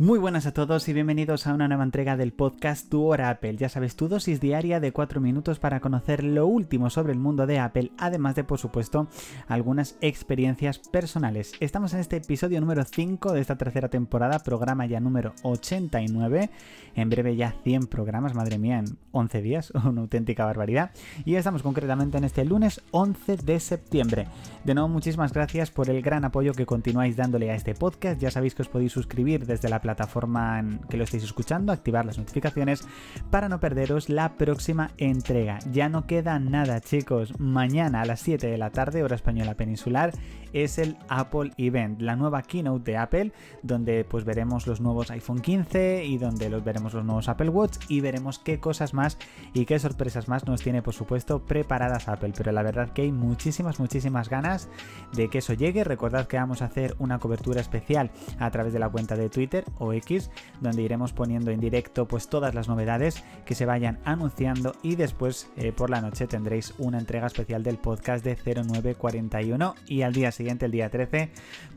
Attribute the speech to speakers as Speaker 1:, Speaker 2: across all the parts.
Speaker 1: Muy buenas a todos y bienvenidos a una nueva entrega del podcast Tu Hora Apple. Ya sabes, tu dosis diaria de 4 minutos para conocer lo último sobre el mundo de Apple, además de, por supuesto, algunas experiencias personales. Estamos en este episodio número 5 de esta tercera temporada, programa ya número 89. En breve ya 100 programas, madre mía, en 11 días, una auténtica barbaridad. Y estamos concretamente en este lunes 11 de septiembre. De nuevo, muchísimas gracias por el gran apoyo que continuáis dándole a este podcast. Ya sabéis que os podéis suscribir desde la en que lo estéis escuchando, activar las notificaciones para no perderos la próxima entrega. Ya no queda nada, chicos. Mañana a las 7 de la tarde, hora española peninsular, es el Apple Event, la nueva keynote de Apple, donde pues veremos los nuevos iPhone 15 y donde los veremos los nuevos Apple Watch y veremos qué cosas más y qué sorpresas más nos tiene, por supuesto, preparadas Apple. Pero la verdad que hay muchísimas, muchísimas ganas de que eso llegue. Recordad que vamos a hacer una cobertura especial a través de la cuenta de Twitter o X, donde iremos poniendo en directo pues todas las novedades que se vayan anunciando y después eh, por la noche tendréis una entrega especial del podcast de 0941 y al día siguiente, el día 13,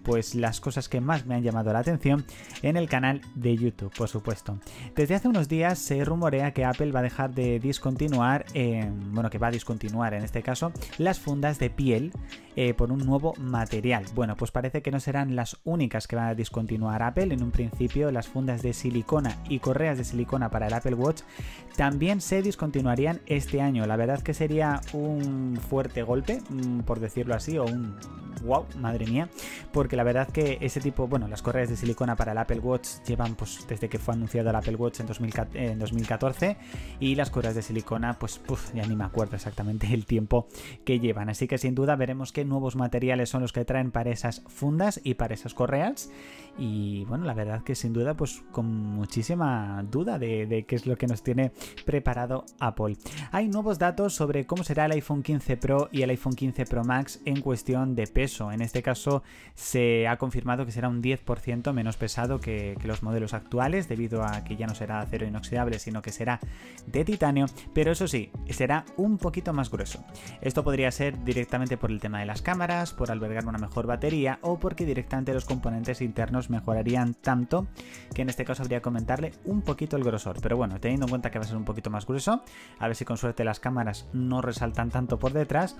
Speaker 1: pues las cosas que más me han llamado la atención en el canal de YouTube, por supuesto. Desde hace unos días se rumorea que Apple va a dejar de discontinuar, bueno, que va a discontinuar en este caso, las fundas de piel eh, por un nuevo material. Bueno, pues parece que no serán las únicas que va a discontinuar Apple. En un principio, las fundas de silicona y correas de silicona para el Apple Watch también se discontinuarían este año. La verdad que sería un fuerte golpe, mm, por decirlo así, o un wow, madre mía, porque la verdad que ese tipo, bueno, las correas de silicona para el Apple Watch llevan pues desde que fue anunciado el Apple Watch en, 2014 y las correas de silicona pues ya ni me acuerdo exactamente el tiempo que llevan, así que sin duda veremos qué nuevos materiales son los que traen para esas fundas y para esas correas. Y bueno, la verdad que sin duda pues con muchísima duda de, de qué es lo que nos tiene preparado Apple. Hay nuevos datos sobre cómo será el iPhone 15 Pro y el iPhone 15 Pro Max en cuestión de peso en este caso se ha confirmado que será un 10% menos pesado que, los modelos actuales, debido a que ya no será acero inoxidable, sino que será de titanio, pero eso sí, será un poquito más grueso. Esto podría ser directamente por el tema de las cámaras, por albergar una mejor batería o porque directamente los componentes internos mejorarían tanto que en este caso habría que comentarle un poquito el grosor. Pero bueno, teniendo en cuenta que va a ser un poquito más grueso, a ver si con suerte las cámaras no resaltan tanto por detrás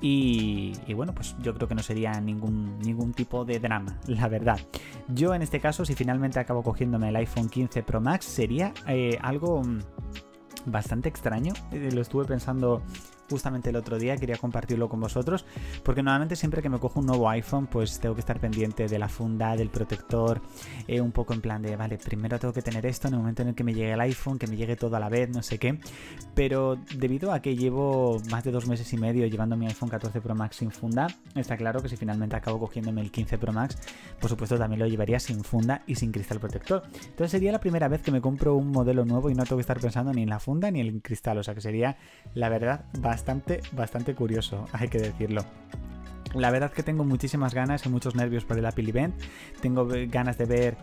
Speaker 1: y, y bueno, pues yo creo que no sería ningún, ningún tipo de drama, la verdad. Yo en este caso, si finalmente acabo cogiéndome el iPhone 15 Pro Max, sería eh, algo mm, bastante extraño. Eh, lo estuve pensando justamente el otro día, quería compartirlo con vosotros, porque normalmente siempre que me cojo un nuevo iPhone, pues tengo que estar pendiente de la funda, del protector, eh, un poco en plan de, vale, primero tengo que tener esto en el momento en el que me llegue el iPhone, que me llegue todo a la vez, no sé qué, pero debido a que llevo más de dos meses y medio llevando mi iPhone 14 Pro Max sin funda, está claro que si finalmente acabo cogiéndome el 15 Pro Max, por supuesto también lo llevaría sin funda y sin cristal protector. Entonces sería la primera vez que me compro un modelo nuevo y no tengo que estar pensando ni en la funda ni en el cristal, o sea que sería, la verdad, bastante, bastante curioso, hay que decirlo. La verdad que tengo muchísimas ganas y muchos nervios por el Apple Event. Tengo ganas de ver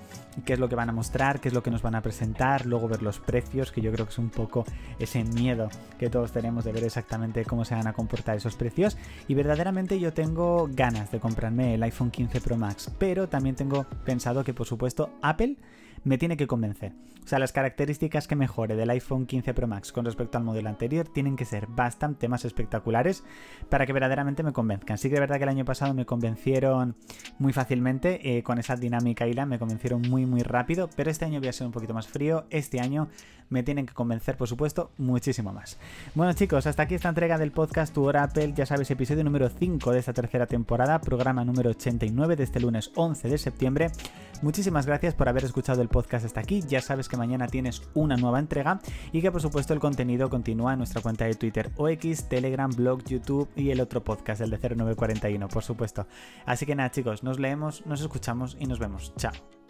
Speaker 1: qué es lo que van a mostrar, qué es lo que nos van a presentar, luego ver los precios, que yo creo que es un poco ese miedo que todos tenemos de ver exactamente cómo se van a comportar esos precios. Y verdaderamente yo tengo ganas de comprarme el iPhone 15 Pro Max, pero también tengo pensado que por supuesto Apple me tiene que convencer. O sea, las características que mejore del iPhone 15 Pro Max con respecto al modelo anterior tienen que ser bastante más espectaculares para que verdaderamente me convenzcan. Sí que verdad que el año pasado me convencieron muy fácilmente eh, con esa dinámica y la me convencieron muy muy rápido, pero este año voy a ser un poquito más frío. Este año me tienen que convencer, por supuesto, muchísimo más. Bueno chicos, hasta aquí esta entrega del podcast Tu Hora Apple, ya sabes, episodio número 5 de esta tercera temporada, programa número 89 de este lunes 11 de septiembre. Muchísimas gracias por haber escuchado el podcast hasta aquí. Ya sabes que mañana tienes una nueva entrega y que por supuesto el contenido continúa en nuestra cuenta de Twitter o X, Telegram, blog, YouTube y el otro podcast, el de 0941, por supuesto. Así que nada chicos, nos leemos, nos escuchamos y nos vemos. Chao.